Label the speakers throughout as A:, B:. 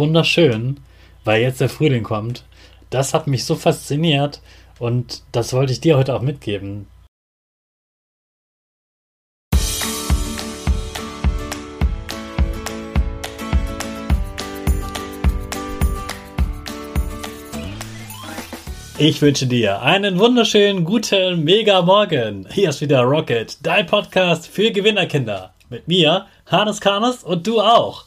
A: wunderschön, weil jetzt der Frühling kommt. Das hat mich so fasziniert und das wollte ich dir heute auch mitgeben. Ich wünsche dir einen wunderschönen guten Mega Morgen. Hier ist wieder Rocket, dein Podcast für Gewinnerkinder. Mit mir, Hannes Karnes und du auch.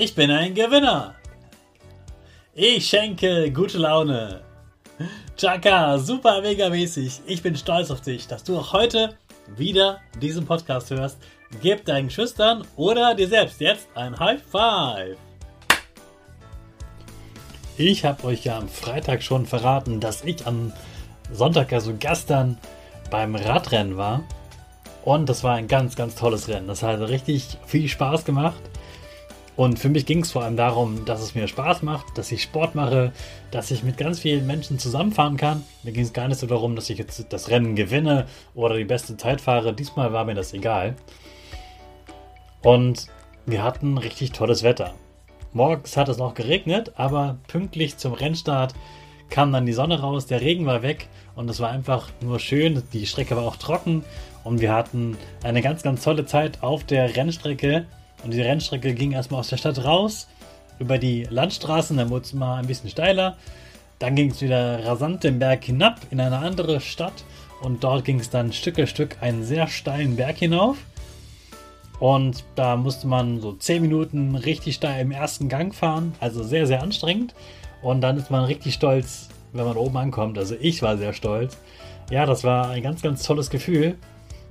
A: Ich bin ein Gewinner. Ich schenke gute Laune. Chaka, super mega mäßig. Ich bin stolz auf dich, dass du auch heute wieder diesen Podcast hörst. Gib deinen Schüchtern oder dir selbst jetzt ein High Five. Ich habe euch ja am Freitag schon verraten, dass ich am Sonntag, also gestern, beim Radrennen war. Und das war ein ganz, ganz tolles Rennen. Das hat richtig viel Spaß gemacht. Und für mich ging es vor allem darum, dass es mir Spaß macht, dass ich Sport mache, dass ich mit ganz vielen Menschen zusammenfahren kann. Mir ging es gar nicht so darum, dass ich jetzt das Rennen gewinne oder die beste Zeit fahre. Diesmal war mir das egal. Und wir hatten richtig tolles Wetter. Morgens hat es noch geregnet, aber pünktlich zum Rennstart kam dann die Sonne raus, der Regen war weg und es war einfach nur schön. Die Strecke war auch trocken und wir hatten eine ganz, ganz tolle Zeit auf der Rennstrecke und die Rennstrecke ging erstmal aus der Stadt raus, über die Landstraßen, dann wurde es mal ein bisschen steiler. Dann ging es wieder rasant den Berg hinab in eine andere Stadt und dort ging es dann Stück für Stück einen sehr steilen Berg hinauf. Und da musste man so 10 Minuten richtig steil im ersten Gang fahren, also sehr, sehr anstrengend. Und dann ist man richtig stolz, wenn man oben ankommt. Also ich war sehr stolz. Ja, das war ein ganz, ganz tolles Gefühl.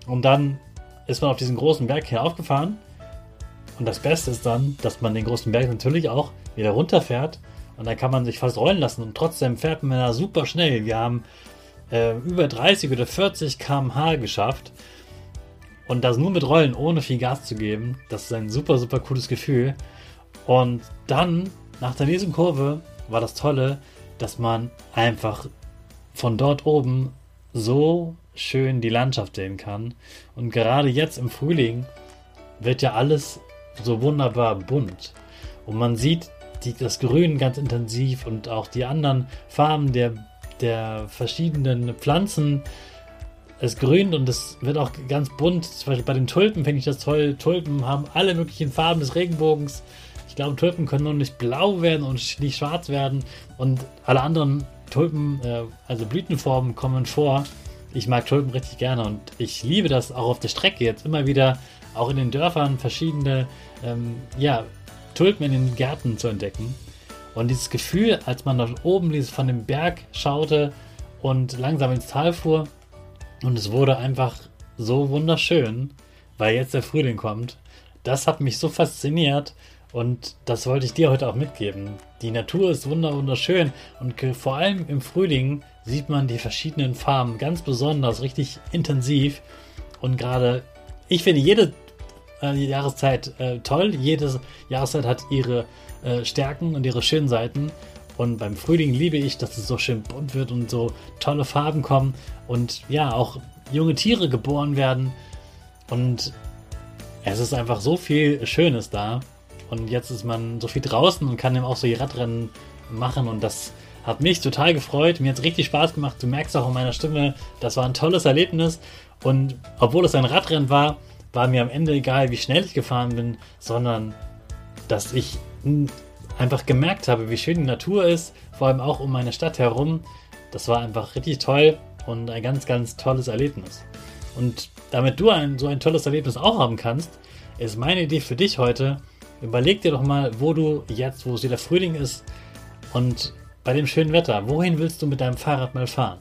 A: Und dann ist man auf diesen großen Berg hier aufgefahren und das Beste ist dann, dass man den großen Berg natürlich auch wieder runterfährt und dann kann man sich fast rollen lassen und trotzdem fährt man da super schnell. Wir haben äh, über 30 oder 40 km/h geschafft und das nur mit Rollen, ohne viel Gas zu geben. Das ist ein super, super cooles Gefühl. Und dann, nach der nächsten Kurve, war das Tolle, dass man einfach von dort oben so schön die Landschaft sehen kann. Und gerade jetzt im Frühling wird ja alles so wunderbar bunt. Und man sieht die, das Grün ganz intensiv und auch die anderen Farben der, der verschiedenen Pflanzen. Es grünt und es wird auch ganz bunt. Zum Beispiel bei den Tulpen finde ich das toll. Tulpen haben alle möglichen Farben des Regenbogens. Ich glaube, Tulpen können nur nicht blau werden und nicht schwarz werden. Und alle anderen Tulpen, äh, also Blütenformen, kommen vor. Ich mag Tulpen richtig gerne und ich liebe das auch auf der Strecke jetzt immer wieder auch in den Dörfern verschiedene ähm, ja, Tulpen in den Gärten zu entdecken. Und dieses Gefühl, als man dort oben von dem Berg schaute und langsam ins Tal fuhr, und es wurde einfach so wunderschön, weil jetzt der Frühling kommt. Das hat mich so fasziniert und das wollte ich dir heute auch mitgeben. Die Natur ist wunderschön und vor allem im Frühling sieht man die verschiedenen Farben ganz besonders, richtig intensiv. Und gerade, ich finde jede äh, Jahreszeit äh, toll. Jede Jahreszeit hat ihre äh, Stärken und ihre schönen Seiten. Und beim Frühling liebe ich, dass es so schön bunt wird und so tolle Farben kommen und ja, auch junge Tiere geboren werden. Und es ist einfach so viel Schönes da. Und jetzt ist man so viel draußen und kann eben auch so die Radrennen machen. Und das hat mich total gefreut. Mir hat es richtig Spaß gemacht. Du merkst auch in meiner Stimme, das war ein tolles Erlebnis. Und obwohl es ein Radrennen war, war mir am Ende egal, wie schnell ich gefahren bin, sondern dass ich einfach gemerkt habe, wie schön die Natur ist, vor allem auch um meine Stadt herum. Das war einfach richtig toll und ein ganz, ganz tolles Erlebnis. Und damit du ein, so ein tolles Erlebnis auch haben kannst, ist meine Idee für dich heute, überleg dir doch mal, wo du jetzt, wo es wieder Frühling ist und bei dem schönen Wetter, wohin willst du mit deinem Fahrrad mal fahren?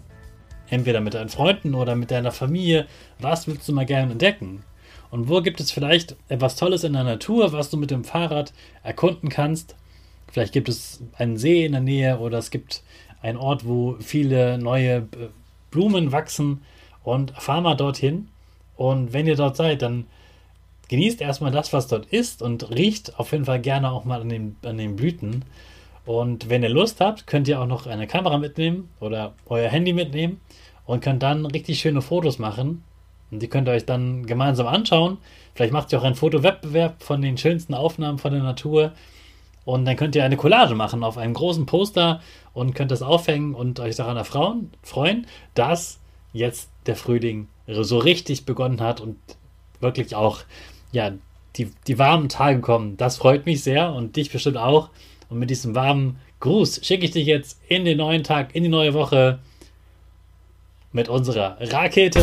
A: Entweder mit deinen Freunden oder mit deiner Familie. Was willst du mal gerne entdecken? Und wo gibt es vielleicht etwas Tolles in der Natur, was du mit dem Fahrrad erkunden kannst? Vielleicht gibt es einen See in der Nähe oder es gibt einen Ort, wo viele neue äh, Blumen wachsen und fahr mal dorthin. Und wenn ihr dort seid, dann genießt erstmal das, was dort ist und riecht auf jeden Fall gerne auch mal an den, an den Blüten. Und wenn ihr Lust habt, könnt ihr auch noch eine Kamera mitnehmen oder euer Handy mitnehmen und könnt dann richtig schöne Fotos machen. Und die könnt ihr euch dann gemeinsam anschauen. Vielleicht macht ihr auch einen Fotowettbewerb von den schönsten Aufnahmen von der Natur. Und dann könnt ihr eine Collage machen auf einem großen Poster und könnt das aufhängen und euch daran erfreuen, freuen, dass jetzt der Frühling so richtig begonnen hat und wirklich auch, ja, die, die warmen Tage kommen. Das freut mich sehr und dich bestimmt auch. Und mit diesem warmen Gruß schicke ich dich jetzt in den neuen Tag, in die neue Woche mit unserer Rakete.